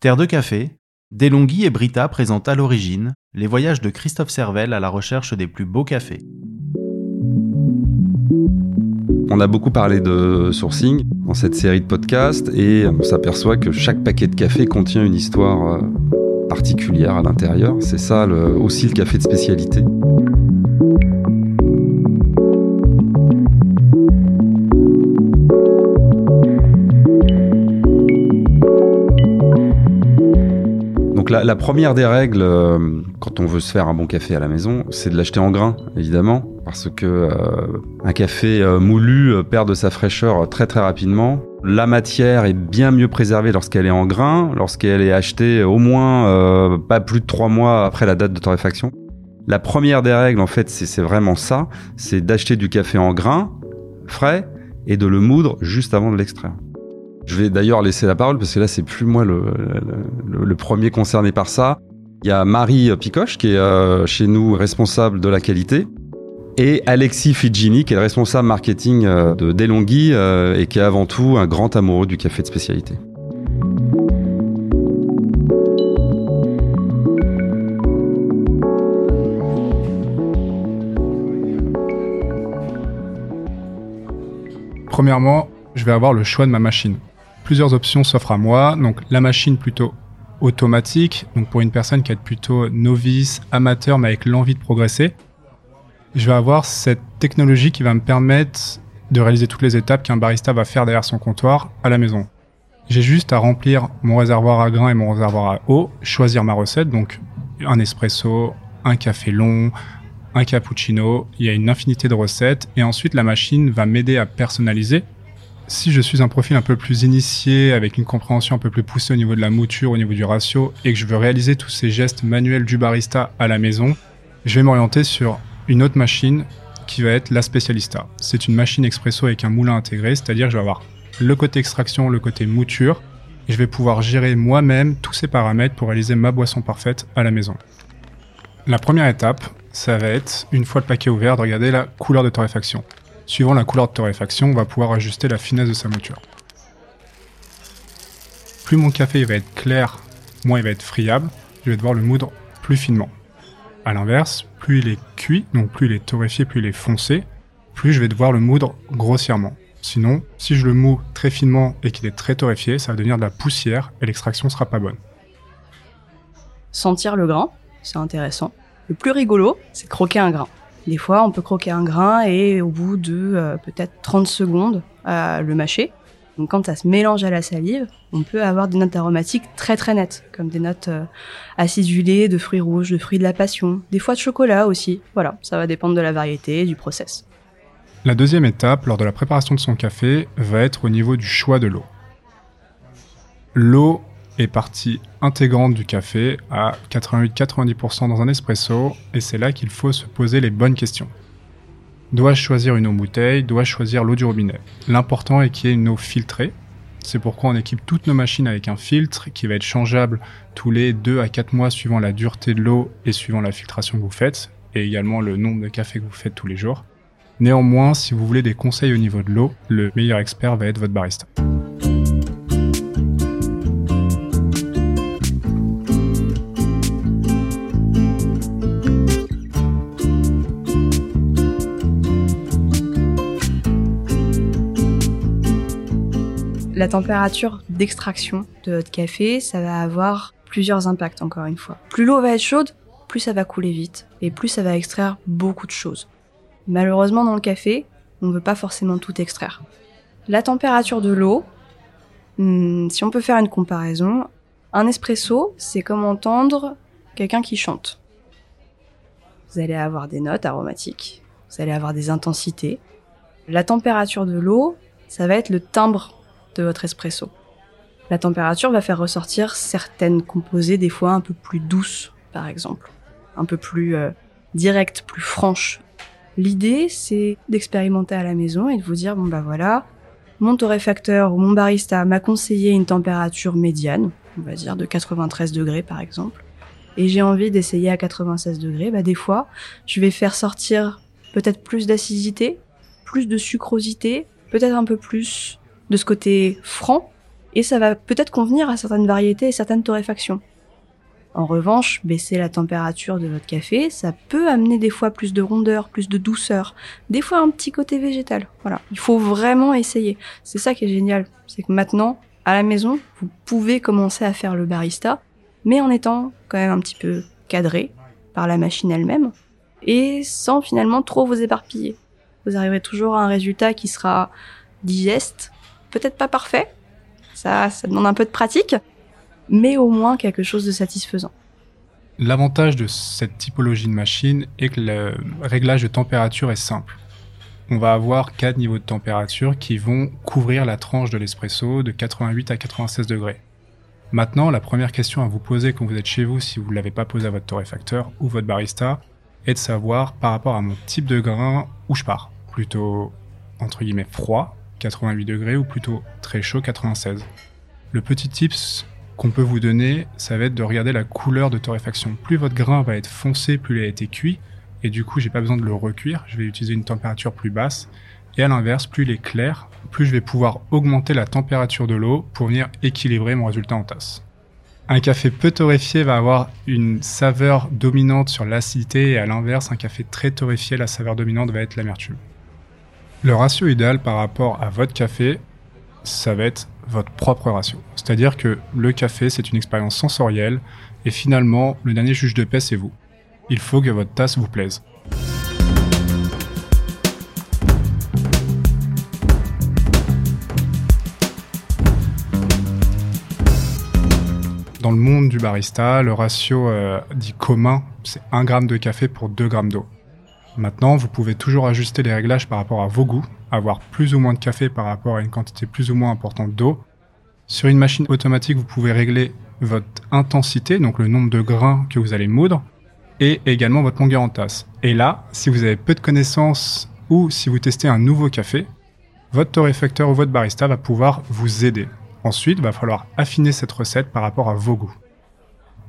Terre de café, Delonghi et Brita présentent à l'origine les voyages de Christophe Servel à la recherche des plus beaux cafés. On a beaucoup parlé de sourcing dans cette série de podcasts et on s'aperçoit que chaque paquet de café contient une histoire euh, particulière à l'intérieur. C'est ça aussi le café de spécialité. La, première des règles, euh, quand on veut se faire un bon café à la maison, c'est de l'acheter en grain, évidemment, parce que euh, un café euh, moulu perd de sa fraîcheur très très rapidement. La matière est bien mieux préservée lorsqu'elle est en grain, lorsqu'elle est achetée au moins pas plus de trois mois après la date de torréfaction. La première des règles, en fait, c'est vraiment ça, c'est d'acheter du café en grain, frais, et de le moudre juste avant de l'extraire. Je vais d'ailleurs laisser la parole parce que là, c'est plus moi le, premier concerné par ça. Il y a Marie Picoche qui est euh, chez nous responsable de la qualité et Alexis Figini qui est le responsable marketing euh, de Delonghi euh, et qui est avant tout un grand amoureux du café de spécialité. Premièrement, je vais avoir le choix de ma machine plusieurs options s'offrent à moi. Donc la machine plutôt automatique, donc pour une personne qui est plutôt novice, amateur, mais avec l'envie de progresser. Je vais avoir cette technologie qui va me permettre de réaliser toutes les étapes qu'un barista va faire derrière son comptoir à la maison. J'ai juste à remplir mon réservoir à grains et mon réservoir à eau, choisir ma recette, donc un espresso, un café long, un cappuccino, il y a une infinité de recettes, et ensuite la machine va m'aider à personnaliser si je suis un profil un peu plus initié, avec une compréhension un peu plus poussée au niveau de la mouture, au niveau du ratio, et que je veux réaliser tous ces gestes manuels du barista à la maison, je vais m'orienter sur une autre machine qui va être la Specialista. C'est une machine expresso avec un moulin intégré, c'est-à-dire que je vais avoir le côté extraction, le côté mouture, et je vais pouvoir gérer moi-même tous ces paramètres pour réaliser ma boisson parfaite à la maison. La première étape, ça va être, une fois le paquet ouvert, de regarder la couleur de torréfaction. Suivant la couleur de torréfaction, on va pouvoir ajuster la finesse de sa mouture. Plus mon café va être clair, moins il va être friable, je vais devoir le moudre plus finement. A l'inverse, plus il est cuit, donc plus il est torréfié, plus il est foncé, plus je vais devoir le moudre grossièrement. Sinon, si je le moue très finement et qu'il est très torréfié, ça va devenir de la poussière et l'extraction sera pas bonne. Sentir le grain, c'est intéressant. Le plus rigolo, c'est croquer un grain. Des fois, on peut croquer un grain et au bout de euh, peut-être 30 secondes, euh, le mâcher. Quand ça se mélange à la salive, on peut avoir des notes aromatiques très très nettes, comme des notes euh, acidulées, de fruits rouges, de fruits de la passion, des fois de chocolat aussi. Voilà, ça va dépendre de la variété et du process. La deuxième étape lors de la préparation de son café va être au niveau du choix de l'eau. L'eau est partie intégrante du café à 88-90% dans un espresso et c'est là qu'il faut se poser les bonnes questions. Dois-je choisir une eau bouteille? Dois-je choisir l'eau du robinet? L'important est qu'il y ait une eau filtrée. C'est pourquoi on équipe toutes nos machines avec un filtre qui va être changeable tous les 2 à 4 mois suivant la dureté de l'eau et suivant la filtration que vous faites et également le nombre de cafés que vous faites tous les jours. Néanmoins, si vous voulez des conseils au niveau de l'eau, le meilleur expert va être votre barista. La température d'extraction de votre café, ça va avoir plusieurs impacts encore une fois. Plus l'eau va être chaude, plus ça va couler vite et plus ça va extraire beaucoup de choses. Malheureusement dans le café, on ne veut pas forcément tout extraire. La température de l'eau, hmm, si on peut faire une comparaison, un espresso, c'est comme entendre quelqu'un qui chante. Vous allez avoir des notes aromatiques, vous allez avoir des intensités. La température de l'eau, ça va être le timbre de votre espresso. La température va faire ressortir certaines composées, des fois un peu plus douces, par exemple, un peu plus euh, directes, plus franches. L'idée, c'est d'expérimenter à la maison et de vous dire, bon bah voilà, mon torréfacteur ou mon barista m'a conseillé une température médiane, on va dire de 93 degrés par exemple, et j'ai envie d'essayer à 96 degrés, bah des fois, je vais faire sortir peut-être plus d'acidité, plus de sucrosité, peut-être un peu plus de ce côté franc, Et ça va peut-être convenir à certaines variétés et certaines torréfactions. En revanche, baisser la température de votre café, ça peut amener des fois plus de rondeur, plus de douceur, des fois un petit côté végétal. Voilà, il faut vraiment essayer. C'est ça qui est génial, c'est que maintenant, à la maison, vous pouvez commencer à faire le barista, mais en étant quand même un petit peu cadré par la machine elle-même et sans finalement trop vous éparpiller. Vous arriverez toujours à un résultat qui sera digeste, peut-être pas parfait, ça, demande un peu de pratique, mais au moins quelque chose de satisfaisant. L'avantage de cette typologie de machine est que le réglage de température est simple. On va avoir quatre niveaux de température qui vont couvrir la tranche de l'espresso de 88 à 96 degrés. Maintenant, la première question à vous poser quand vous êtes chez vous, si vous ne l'avez pas posé à votre torréfacteur ou votre barista, est de savoir par rapport à mon type de grain où je pars. Plutôt, entre guillemets, froid, 88 degrés, ou plutôt très chaud, 96. Le petit tips qu'on peut vous donner, ça va être de regarder la couleur de torréfaction. Plus votre grain va être foncé, plus il a été cuit, et du coup j'ai pas besoin de le recuire, je vais utiliser une température plus basse. Et à l'inverse, plus il est clair, plus je vais pouvoir augmenter la température de l'eau pour venir équilibrer mon résultat en tasse. Un café peu torréfié va avoir une saveur dominante sur l'acidité et à l'inverse, un café très torréfié, la saveur dominante va être l'amertume. Le ratio idéal par rapport à votre café, ça va être votre propre ratio. C'est-à-dire que le café, c'est une expérience sensorielle, et finalement, le dernier juge de paix, c'est vous. Il faut que votre tasse vous plaise. Dans le monde du barista, le ratio euh, dit commun, c'est 1 g de café pour 2 g d'eau. Maintenant, vous pouvez toujours ajuster les réglages par rapport à vos goûts, avoir plus ou moins de café par rapport à une quantité plus ou moins importante d'eau. Sur une machine automatique, vous pouvez régler votre intensité, donc le nombre de grains que vous allez moudre, et également votre longueur en tasse. Et là, si vous avez peu de connaissances ou si vous testez un nouveau café, votre torréfacteur ou votre barista va pouvoir vous aider. Ensuite, il va falloir affiner cette recette par rapport à vos goûts.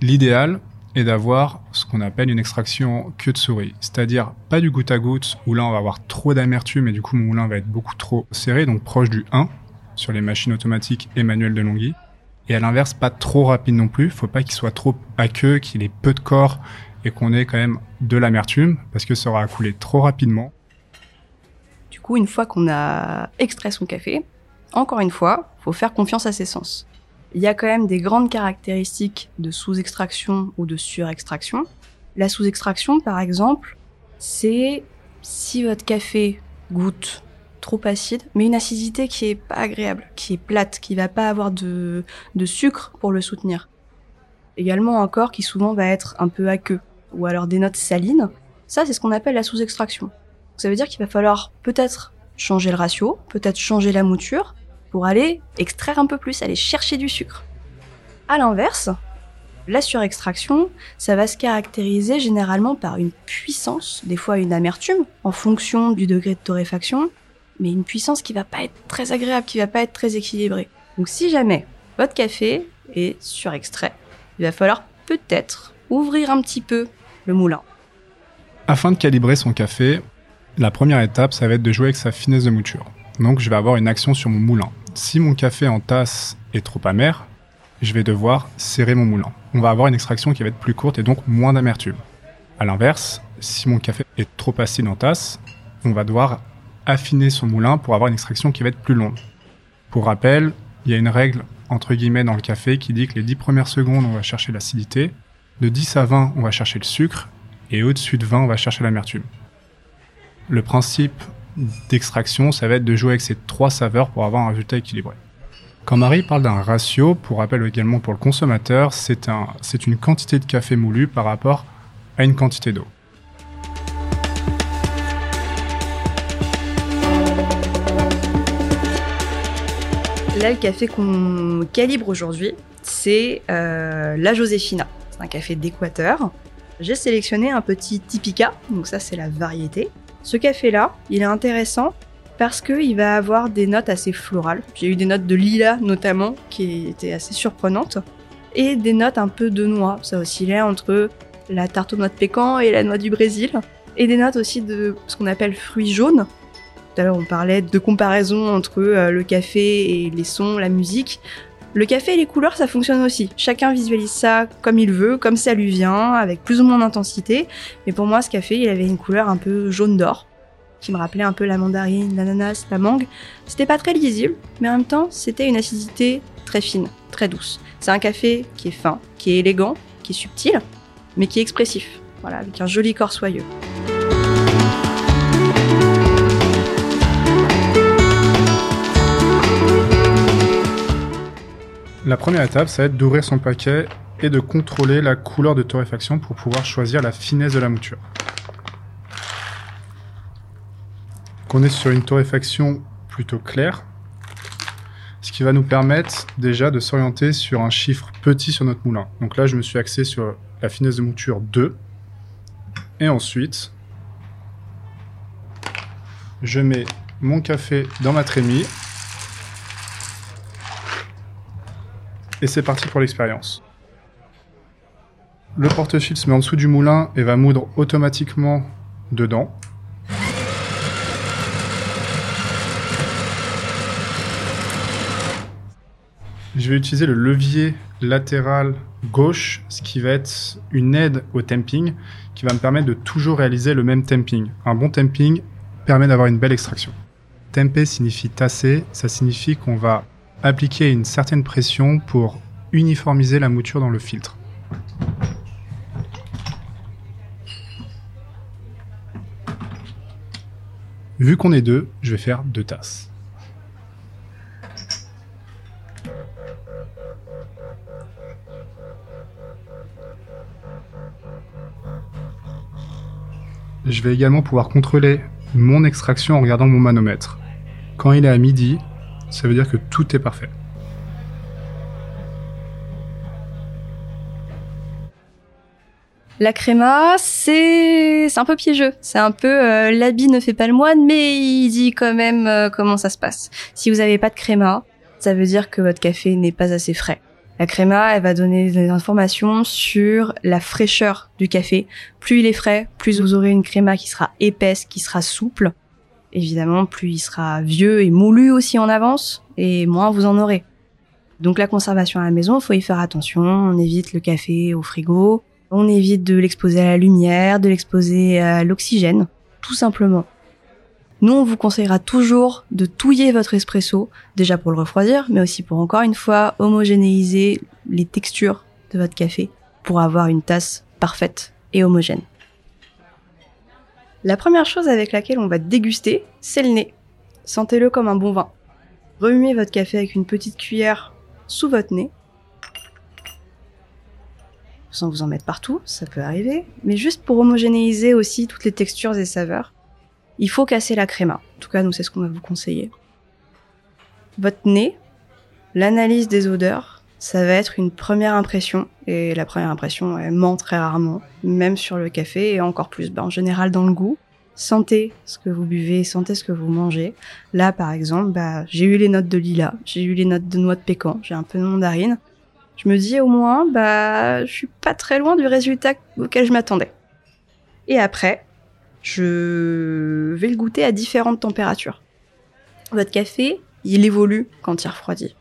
L'idéal, et d'avoir ce qu'on appelle une extraction queue de souris. C'est-à-dire pas du goutte à goutte où là on va avoir trop d'amertume et du coup mon moulin va être beaucoup trop serré, donc proche du 1 sur les machines automatiques et manuelles de Longhi. Et à l'inverse, pas trop rapide non plus. Faut pas qu'il soit trop à queue, qu'il ait peu de corps et qu'on ait quand même de l'amertume parce que ça aura coulé trop rapidement. Du coup, une fois qu'on a extrait son café, encore une fois, faut faire confiance à ses sens il y a quand même des grandes caractéristiques de sous-extraction ou de surextraction. La sous-extraction, par exemple, c'est si votre café goûte trop acide, mais une acidité qui est pas agréable, qui est plate, qui va pas avoir de, de sucre pour le soutenir. Également encore qui souvent va être un peu aqueux, ou alors des notes salines. Ça, c'est ce qu'on appelle la sous-extraction. Ça veut dire qu'il va falloir peut-être changer le ratio, peut-être changer la mouture, pour aller extraire un peu plus, aller chercher du sucre. À l'inverse, la surextraction, ça va se caractériser généralement par une puissance, des fois une amertume, en fonction du degré de torréfaction, mais une puissance qui va pas être très agréable, qui va pas être très équilibrée. Donc si jamais votre café est surextrait, il va falloir peut-être ouvrir un petit peu le moulin. Afin de calibrer son café, la première étape, ça va être de jouer avec sa finesse de mouture. Donc je vais avoir une action sur mon moulin si mon café en tasse est trop amer, je vais devoir serrer mon moulin. On va avoir une extraction qui va être plus courte et donc moins d'amertume. A l'inverse, si mon café est trop acide en tasse, on va devoir affiner son moulin pour avoir une extraction qui va être plus longue. Pour rappel, il y a une règle entre guillemets dans le café qui dit que les 10 premières secondes, on va chercher l'acidité, de 10 à 20, on va chercher le sucre, et au-dessus de 20, on va chercher l'amertume. Le principe d'extraction, ça va être de jouer avec ces trois saveurs pour avoir un résultat équilibré. Quand Marie parle d'un ratio, pour rappel également pour le consommateur, c'est un, une quantité de café moulu par rapport à une quantité d'eau. Là, le café qu'on calibre aujourd'hui, c'est euh, la Josefina. C'est un café d'Équateur. J'ai sélectionné un petit Typica, donc ça c'est la variété. Ce café-là, il est intéressant parce qu'il va avoir des notes assez florales. J'ai eu des notes de lilas notamment qui étaient assez surprenantes et des notes un peu de noix. Ça oscillait entre la tarte aux noix de pécan et la noix du Brésil et des notes aussi de ce qu'on appelle fruits jaunes Tout à l'heure, on parlait de comparaison entre euh, le café et les sons, la musique. Le café et les couleurs, ça fonctionne aussi. Chacun visualise ça comme il veut, comme ça lui vient, avec plus ou moins d'intensité. Mais pour moi, ce café, il avait une couleur un peu jaune d'or, qui me rappelait un peu la mandarine, l'ananas, la mangue. C'était pas très lisible, mais en même temps, c'était une acidité très fine, très douce. C'est un café qui est fin, qui est élégant, qui est subtil, mais qui est expressif. Voilà, avec un joli corps soyeux. La première étape, ça va être d'ouvrir son paquet et de contrôler la couleur de torréfaction pour pouvoir choisir la finesse de la mouture. On est sur une torréfaction plutôt claire, ce qui va nous permettre déjà de s'orienter sur un chiffre petit sur notre moulin. Donc là, je me suis axé sur la finesse de mouture 2. Et ensuite, je mets mon café dans ma trémie. Et c'est parti pour l'expérience. Le porte-fil se met en dessous du moulin et va moudre automatiquement dedans. Je vais utiliser le levier latéral gauche, ce qui va être une aide au temping, qui va me permettre de toujours réaliser le même temping. Un bon temping permet d'avoir une belle extraction. Temper signifie tasser, ça signifie qu'on va appliquer une certaine pression pour uniformiser la mouture dans le filtre. Vu qu'on est deux, je vais faire deux tasses. Je vais également pouvoir contrôler mon extraction en regardant mon manomètre. Quand il est à midi, ça veut dire que tout est parfait. La créma, c'est un peu piégeux. C'est un peu euh, l'habit ne fait pas le moine, mais il dit quand même euh, comment ça se passe. Si vous n'avez pas de créma, ça veut dire que votre café n'est pas assez frais. La créma, elle va donner des informations sur la fraîcheur du café. Plus il est frais, plus vous aurez une créma qui sera épaisse, qui sera souple. Évidemment, plus il sera vieux et moulu aussi en avance, et moins vous en aurez. Donc la conservation à la maison, faut y faire attention. On évite le café au frigo. On évite de l'exposer à la lumière, de l'exposer à l'oxygène, tout simplement. Nous, on vous conseillera toujours de touiller votre espresso, déjà pour le refroidir, mais aussi pour encore une fois homogénéiser les textures de votre café pour avoir une tasse parfaite et homogène. La première chose avec laquelle on va déguster, c'est le nez. Sentez-le comme un bon vin. Remuez votre café avec une petite cuillère sous votre nez. Sans vous en mettre partout, ça peut arriver, mais juste pour homogénéiser aussi toutes les textures et saveurs il faut casser la créma. En tout cas, nous, c'est ce qu'on va vous conseiller. Votre nez, l'analyse des odeurs, ça va être une première impression. Et la première impression, elle ment très rarement, même sur le café et encore plus, ben, en général, dans le goût. Sentez ce que vous buvez, sentez ce que vous mangez. Là, par exemple, bah, j'ai eu les notes de lilas, j'ai eu les notes de noix de pécan, j'ai un peu de mandarine. Je me dis au moins, bah, je suis pas très loin du résultat auquel je m'attendais. Et après, je vais le goûter à différentes températures. Votre café, il évolue quand il refroidit.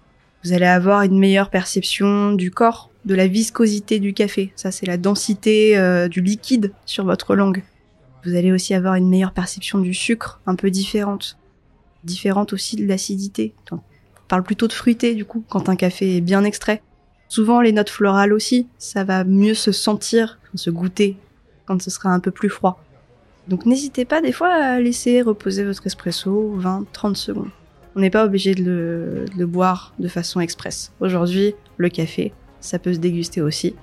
Vous allez avoir une meilleure perception du corps, de la viscosité du café. Ça, c'est la densité euh, du liquide sur votre langue. Vous allez aussi avoir une meilleure perception du sucre, un peu différente. Différente aussi de l'acidité. On parle plutôt de fruité, du coup, quand un café est bien extrait. Souvent, les notes florales aussi, ça va mieux se sentir, se goûter, quand ce sera un peu plus froid. Donc n'hésitez pas des fois à laisser reposer votre espresso 20-30 secondes. On n'est pas obligé de le, boire de façon express. Aujourd'hui, le café, ça peut se déguster aussi.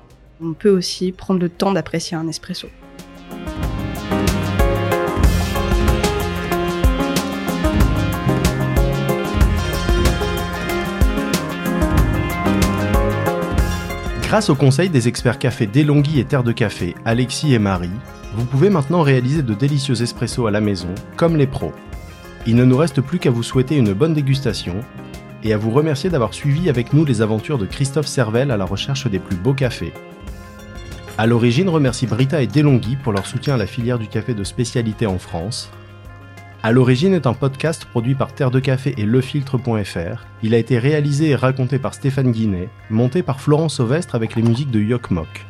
On peut aussi prendre le temps d'apprécier un espresso. Grâce au conseil des experts café Delonghi et Terre de Café, Alexis et Marie, vous pouvez maintenant réaliser de délicieux espressos à la maison, comme les pros. Il ne nous reste plus qu'à vous souhaiter une bonne dégustation et à vous remercier d'avoir suivi avec nous les aventures de Christophe Servel à la recherche des plus beaux cafés. À l'origine, remercie Brita et Delonghi pour leur soutien à la filière du café de spécialité en France. À l'origine est un podcast produit par Terre de Café et lefiltre.fr. Il a été réalisé et raconté par Stéphane Guinet, monté par Florence Sauvestre avec les musiques de Yok Mok.